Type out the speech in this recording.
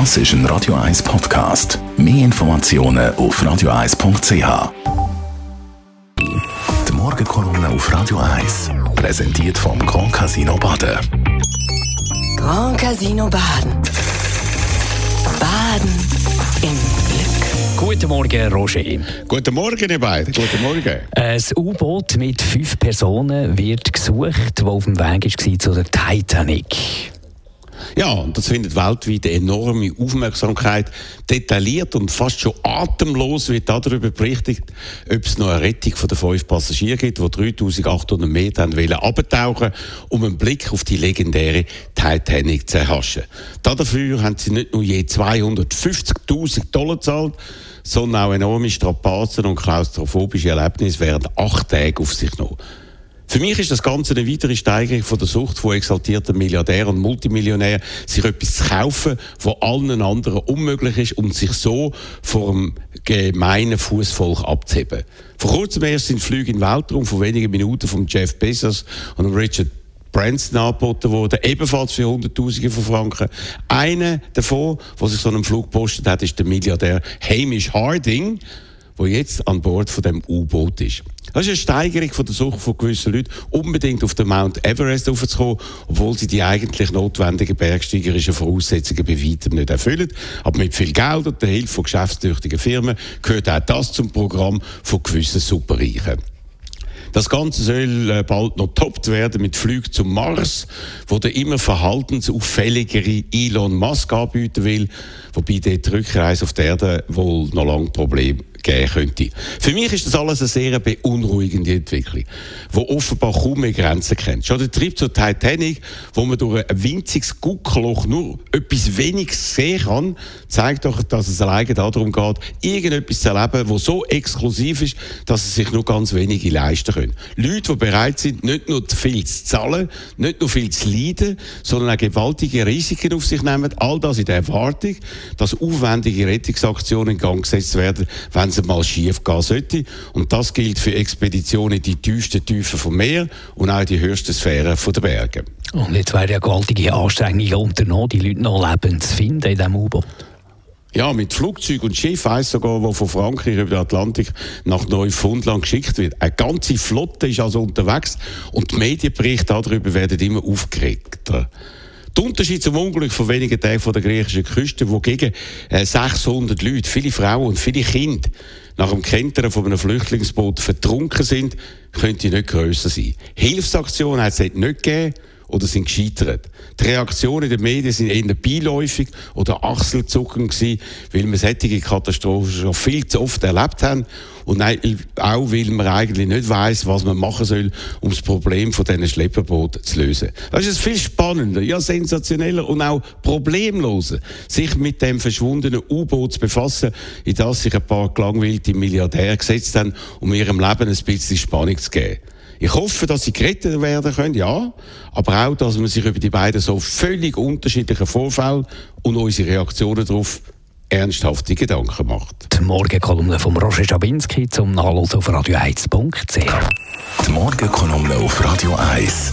Das ist ein Radio 1 Podcast. Mehr Informationen auf radio1.ch. Die Morgenkolumne auf Radio 1 präsentiert vom Grand Casino Baden. Grand Casino Baden. Baden im Glück. Guten Morgen, Roger. Guten Morgen, ihr beiden. Guten Morgen. Ein U-Boot mit fünf Personen wird gesucht, das auf dem Weg war zu der Titanic. Ja, und das findet weltweit enorme Aufmerksamkeit. Detailliert und fast schon atemlos wird darüber berichtet, ob es noch eine Rettung von den fünf Passagieren gibt, die 3800 Meter haben abtauchen um einen Blick auf die legendäre Titanic zu erhaschen. Dafür haben sie nicht nur je 250.000 Dollar gezahlt, sondern auch enorme Strapazen und klaustrophobische Erlebnisse während acht Tagen auf sich genommen. Für mich ist das Ganze eine weitere Steigerung von der Sucht von exaltierten Milliardären und Multimillionären, sich etwas zu kaufen, was allen anderen unmöglich ist, um sich so vom gemeinen Fußvolk abzuheben. Vor kurzem erst sind Flüge in Weltraum von wenigen Minuten von Jeff Bezos und Richard Branson angeboten worden, ebenfalls für Hunderttausende von Franken. Einer davon, der sich so einen Flug gepostet hat, ist der Milliardär Hamish Harding, der jetzt an Bord von dem U-Boot ist. Das ist eine Steigerung von der Suche von gewissen Leuten, unbedingt auf den Mount Everest aufzukommen, obwohl sie die eigentlich notwendigen bergsteigerischen Voraussetzungen bei weitem nicht erfüllen. Aber mit viel Geld und der Hilfe von geschäftstüchtigen Firmen gehört auch das zum Programm von gewissen Superreichen. Das Ganze soll äh, bald noch toppt werden mit Flügen zum Mars, wo der immer verhaltensauffälligere Elon Musk anbieten will, wobei der Rückreise auf der Erde wohl noch lange Probleme geben könnte. Für mich ist das alles eine sehr beunruhigende Entwicklung, die offenbar kaum mehr Grenzen kennt. Schon der Trip zur Titanic, wo man durch ein winziges Guckloch nur etwas wenig sehen kann, zeigt doch, dass es alleine darum geht, irgendetwas zu erleben, das so exklusiv ist, dass es sich nur ganz wenige leisten können. Leute, die bereit sind, nicht nur viel zu zahlen, nicht nur viel zu leiden, sondern auch gewaltige Risiken auf sich nehmen. All das in der Erwartung, dass aufwendige Rettungsaktionen in Gang gesetzt werden, wenn es mal schief gehen sollte. Und das gilt für Expeditionen in die tiefsten Tiefen vom Meer und auch die höchsten Sphären der Berge. Und jetzt wäre ja gewaltige Anstrengungen unternommen, die Leute noch lebend zu finden in diesem U-Boot. Ja, mit Flugzeug und Schiff, eins sogar, wo von Frankreich über den Atlantik nach Neufundland geschickt wird. Eine ganze Flotte ist also unterwegs und die Medienberichte darüber werden immer aufgeregter. Der Unterschied zum Unglück von wenigen Tagen von der griechischen Küste, wo gegen 600 äh, Leute, viele Frauen und viele Kinder nach dem Kentern von einem Flüchtlingsboot vertrunken sind, könnte nicht grösser sein. Hilfsaktionen hat es nicht gegeben oder sind gescheitert. Die Reaktionen der Medien sind eher beiläufig oder achselzuckend gewesen, weil wir solche Katastrophen schon viel zu oft erlebt haben und auch weil man eigentlich nicht weiß, was man machen soll, um das Problem von diesen Schlepperbooten zu lösen. Das ist viel spannender, ja sensationeller und auch problemloser, sich mit dem verschwundenen U-Boot zu befassen, in das sich ein paar gelangweilte Milliardäre gesetzt haben, um ihrem Leben ein bisschen Spannung zu geben. Ich hoffe, dass sie gerettet werden können, ja. Aber auch, dass man sich über die beiden so völlig unterschiedlichen Vorfälle und unsere Reaktionen darauf ernsthafte Gedanken macht. Die Morgenkolumne von Roger Schabinski zum Nachlesen auf radio1.ch. Die Morgenkolumne auf Radio 1.